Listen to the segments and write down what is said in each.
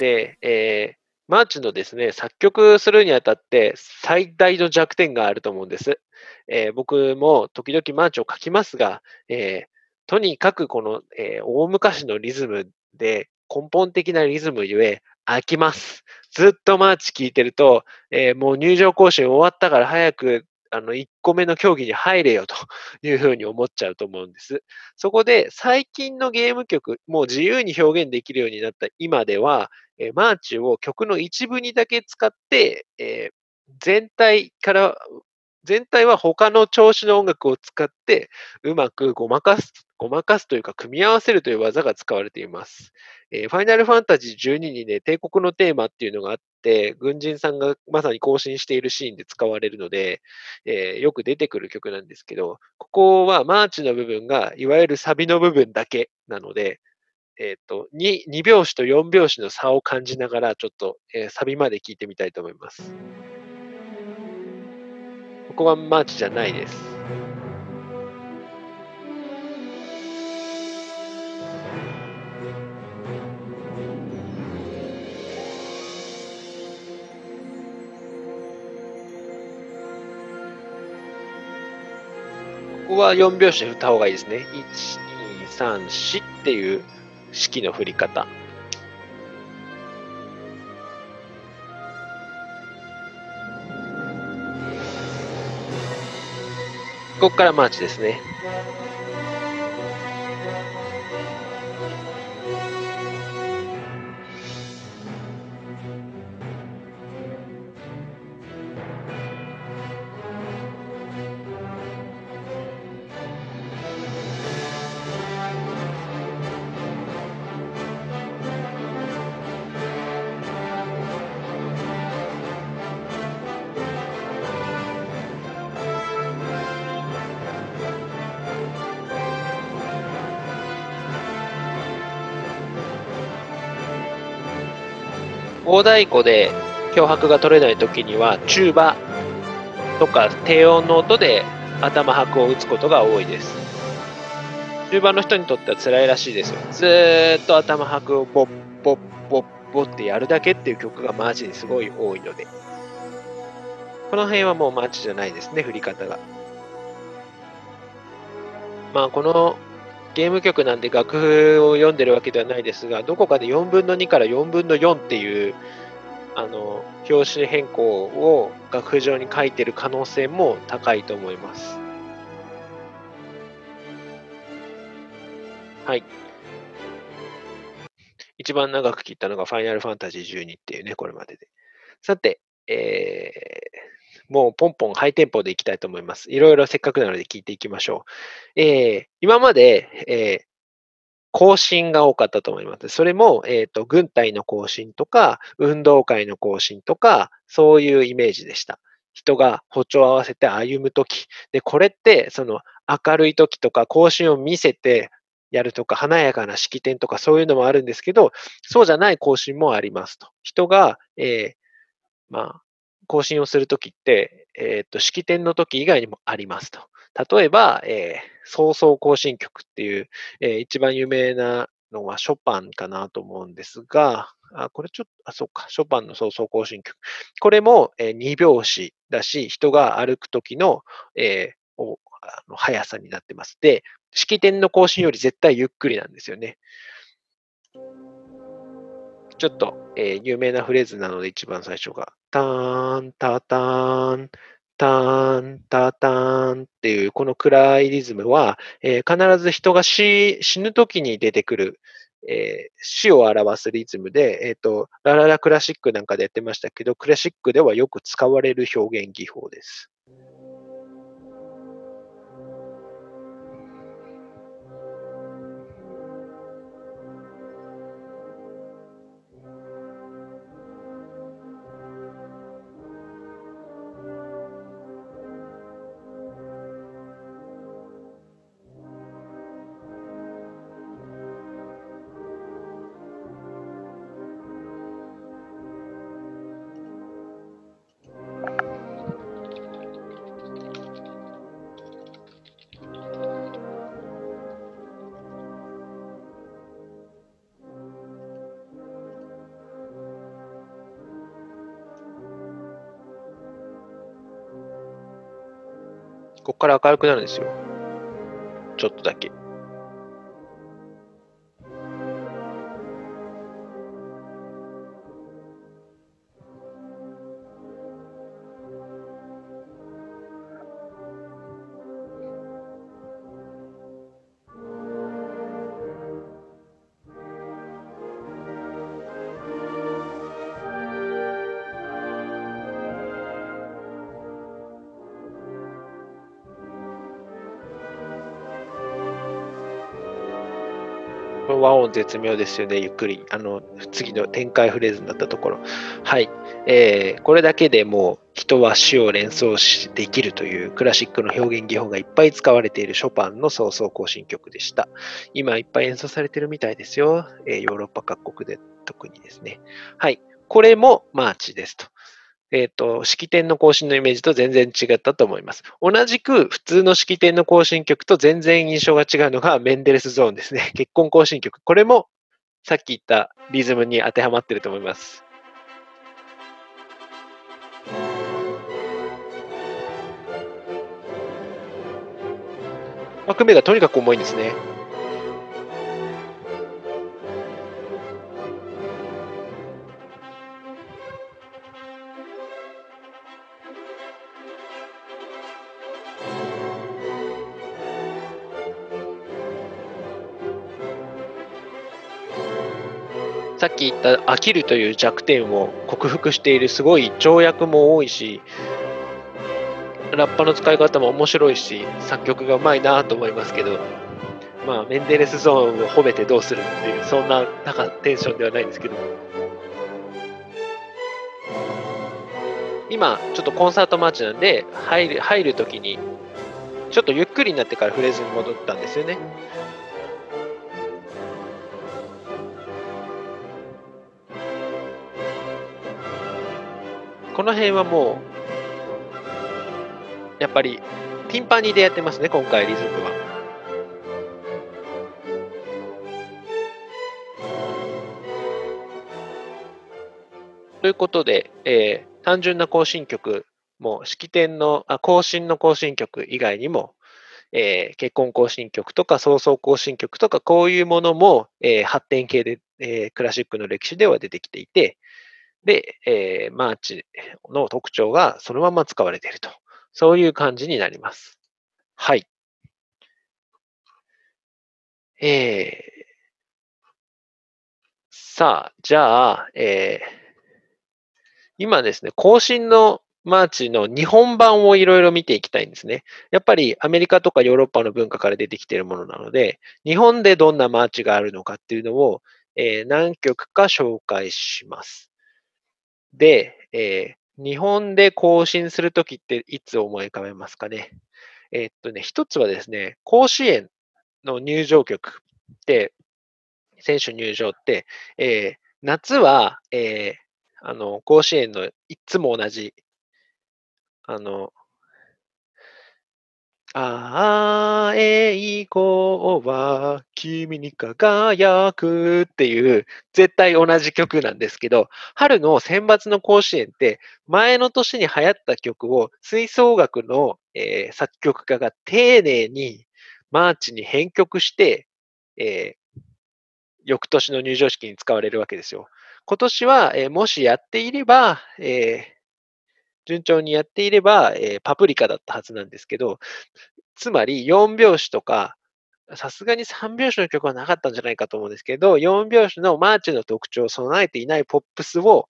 で、えー、マーチのですね、作曲するにあたって最大の弱点があると思うんです。えー、僕も時々マーチを書きますが、えー、とにかくこの、えー、大昔のリズムで根本的なリズムゆえ飽きます。ずっとマーチ聞いてると、え、もう入場行進終わったから早くあの、1個目の競技に入れよというふうに思っちゃうと思うんです。そこで、最近のゲーム曲、もう自由に表現できるようになった今では、え、マーチを曲の一部にだけ使って、え、全体から全体は他の調子の音楽を使ってうまくごまかす、ごまかすというか組み合わせるという技が使われています。えー、ファイナルファンタジー12にね、帝国のテーマっていうのがあって、軍人さんがまさに行進しているシーンで使われるので、えー、よく出てくる曲なんですけど、ここはマーチの部分がいわゆるサビの部分だけなので、えっ、ー、と2、2拍子と4拍子の差を感じながら、ちょっと、えサビまで聴いてみたいと思います。ここはマーチじゃないです。ここは4拍子で振った方がいいですね。1、2、3、4っていう式の振り方。ここからマーチですね。大太鼓で強拍が取れない時にはチューバとか低音の音で頭拍を打つことが多いです。チューバの人にとっては辛いらしいですよ。ずーっと頭拍をボッボッボッボってやるだけっていう曲がマジにすごい多いので。この辺はもうマーチじゃないですね、振り方が。まあこのゲーム曲なんで楽譜を読んでるわけではないですが、どこかで4分の2から4分の4っていう、あの、表紙変更を楽譜上に書いてる可能性も高いと思います。はい。一番長く切ったのがファイナルファンタジー12っていうね、これまでで。さて、えー、もうポンポンハイテンポでいきたいと思います。いろいろせっかくなので聞いていきましょう。えー、今まで、えー、更新が多かったと思います。それも、えっ、ー、と、軍隊の更新とか、運動会の更新とか、そういうイメージでした。人が歩調を合わせて歩むとき。で、これって、その明るいときとか、更新を見せてやるとか、華やかな式典とか、そういうのもあるんですけど、そうじゃない更新もありますと。人が、えー、まあ、更新をするときって、えっ、と、式典の時以外にもありますと。例えば、えー、早々更新曲っていう、えー、一番有名なのはショパンかなと思うんですが、あ、これちょっと、あ、そうか、ショパンの早々更新曲。これも、えー、2拍子だし、人が歩く時の、えー、おあの速さになってます。で、式典の更新より絶対ゆっくりなんですよね。ちょっと、えー、有名なフレーズなので一番最初が、ターン、タターン、ターン、タターンっていうこの暗いリズムは、えー、必ず人が死ぬ時に出てくる、えー、死を表すリズムで、えっ、ー、と、ラララクラシックなんかでやってましたけど、クラシックではよく使われる表現技法です。ここから明るくなるんですよ。ちょっとだけ。和音絶妙ですよね、ゆっくり。あの、次の展開フレーズになったところ。はい。えー、これだけでもう人は死を連想しできるというクラシックの表現技法がいっぱい使われているショパンの葬送行進曲でした。今いっぱい演奏されてるみたいですよ。えー、ヨーロッパ各国で特にですね。はい。これもマーチですと。えっ、ー、と、式典の行進のイメージと全然違ったと思います。同じく普通の式典の行進曲と全然印象が違うのがメンデルスゾーンですね。結婚行進曲。これもさっき言ったリズムに当てはまってると思います。幕目がとにかく重いんですね。さっき言った飽きるという弱点を克服しているすごい跳躍も多いしラッパの使い方も面白いし作曲がうまいなと思いますけどまあメンデレスゾーンを褒めてどうするっていうそんななんかテンションではないんですけど今ちょっとコンサートマーチなんで入る入る時にちょっとゆっくりになってからフレーズに戻ったんですよね。この辺はもう、やっぱり、ティンパニーでやってますね、今回、リズムは。ということで、えー、単純な行進曲も、式典の、あ行進の行進曲以外にも、えー、結婚行進曲とか、早々行進曲とか、こういうものも、えー、発展系で、えー、クラシックの歴史では出てきていて、で、えー、マーチの特徴がそのまま使われていると。そういう感じになります。はい。えー、さあ、じゃあ、えー、今ですね、行進のマーチの日本版をいろいろ見ていきたいんですね。やっぱりアメリカとかヨーロッパの文化から出てきているものなので、日本でどんなマーチがあるのかっていうのを、えー、何曲か紹介します。で、えー、日本で更新するときっていつ思い浮かべますかね？えー、っとね、一つはですね、甲子園の入場曲って、選手入場って、えー、夏は、えー、あの、甲子園のいつも同じ、あの、あえいこは君に輝くっていう絶対同じ曲なんですけど、春の選抜の甲子園って前の年に流行った曲を吹奏楽の、えー、作曲家が丁寧にマーチに編曲して、えー、翌年の入場式に使われるわけですよ。今年は、えー、もしやっていれば、え順調にやっていれば、えー、パプリカだったはずなんですけど、つまり4拍子とか、さすがに3拍子の曲はなかったんじゃないかと思うんですけど、4拍子のマーチの特徴を備えていないポップスを、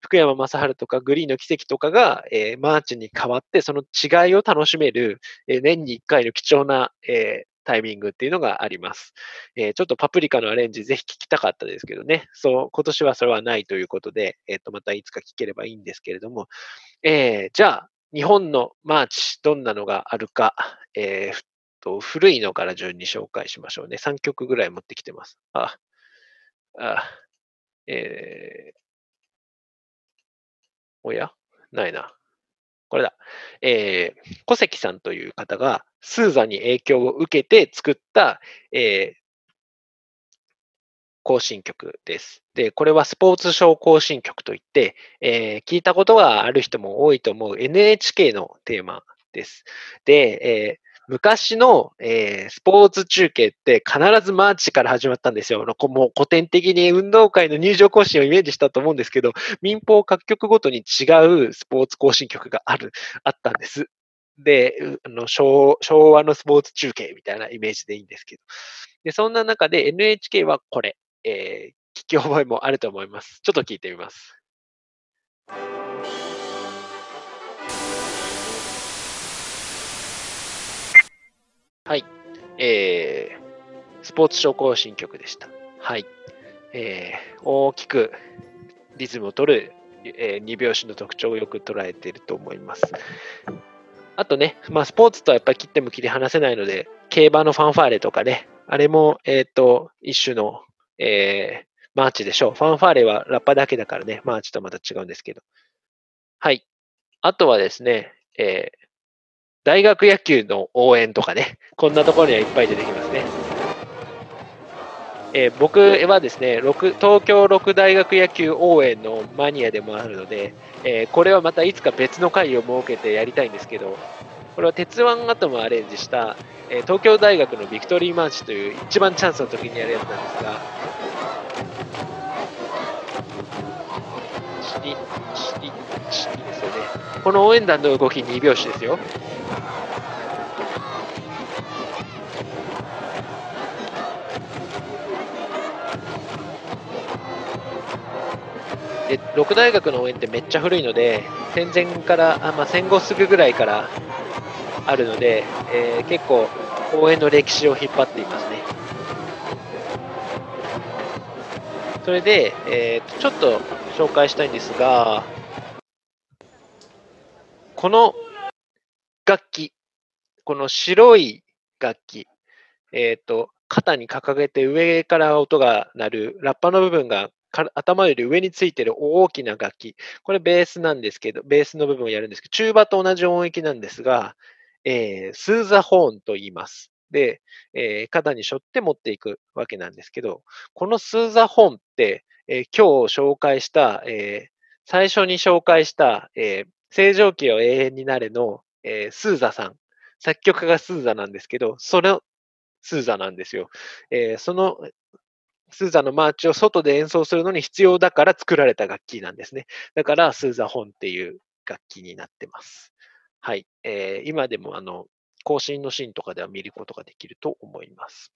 福山雅治とか GReeeeN のキセキとかが、えー、マーチに変わって、その違いを楽しめる、えー、年に1回の貴重な、えー、タイミングっていうのがあります。えー、ちょっとパプリカのアレンジぜひ聞きたかったですけどね。そう、今年はそれはないということで、えっ、ー、と、またいつか聞ければいいんですけれども、えー、じゃあ、日本のマーチ、どんなのがあるか、えー、と古いのから順に紹介しましょうね。3曲ぐらい持ってきてます。あ、あ、えー、おや？ないな。これだ。えー、小関さんという方が、スーザに影響を受けて作った、えー、行進曲です。で、これはスポーツショー行進曲といって、えー、聞いたことがある人も多いと思う NHK のテーマです。で、えー昔の、えー、スポーツ中継って必ずマーチから始まったんですよ。もう古典的に運動会の入場行進をイメージしたと思うんですけど、民放各局ごとに違うスポーツ行進曲がある、あったんです。で、あの昭和のスポーツ中継みたいなイメージでいいんですけど。で、そんな中で NHK はこれ、えー、聞き覚えもあると思います。ちょっと聞いてみます。えー、スポーツショー行進曲でした。はい。えー、大きくリズムを取る、えー、2拍子の特徴をよく捉えていると思います。あとね、まあ、スポーツとはやっぱり切っても切り離せないので、競馬のファンファーレとかね、あれも、えっ、ー、と、一種の、えー、マーチでしょう。ファンファーレはラッパだけだからね、マーチとまた違うんですけど。はい。あとはですね、えー、大学野球の応援とかね、こんなところにはいっぱい出てきますね。えー、僕はですね東京六大学野球応援のマニアでもあるので、えー、これはまたいつか別の回を設けてやりたいんですけど、これは鉄腕アトムをアレンジした、えー、東京大学のビクトリーマーチという一番チャンスの時にやるやつなんですが、チリ、チリ、チリですよね。この応援団の動き2拍子ですよ。で、六大学の応援ってめっちゃ古いので、戦前から、あまあ、戦後すぐぐらいからあるので、えー、結構応援の歴史を引っ張っていますね。それで、えー、ちょっと紹介したいんですが、この楽器、この白い楽器、えっ、ー、と、肩に掲げて上から音が鳴るラッパの部分が頭より上についてる大きな楽器。これベースなんですけど、ベースの部分をやるんですけど、中馬と同じ音域なんですが、えー、スーザホーンと言います。で、えー、肩に背負って持っていくわけなんですけど、このスーザフォンって、えー、今日紹介した、えー、最初に紹介した、えー、星条旗を永遠になれの、えー、スーザさん。作曲家がスーザなんですけど、そのスーザなんですよ。えー、そのスーザのマーチを外で演奏するのに必要だから作られた楽器なんですね。だから、スーザフォンっていう楽器になってます。はい。えー、今でも、あの、更新のシーンとかでは見ることができると思います。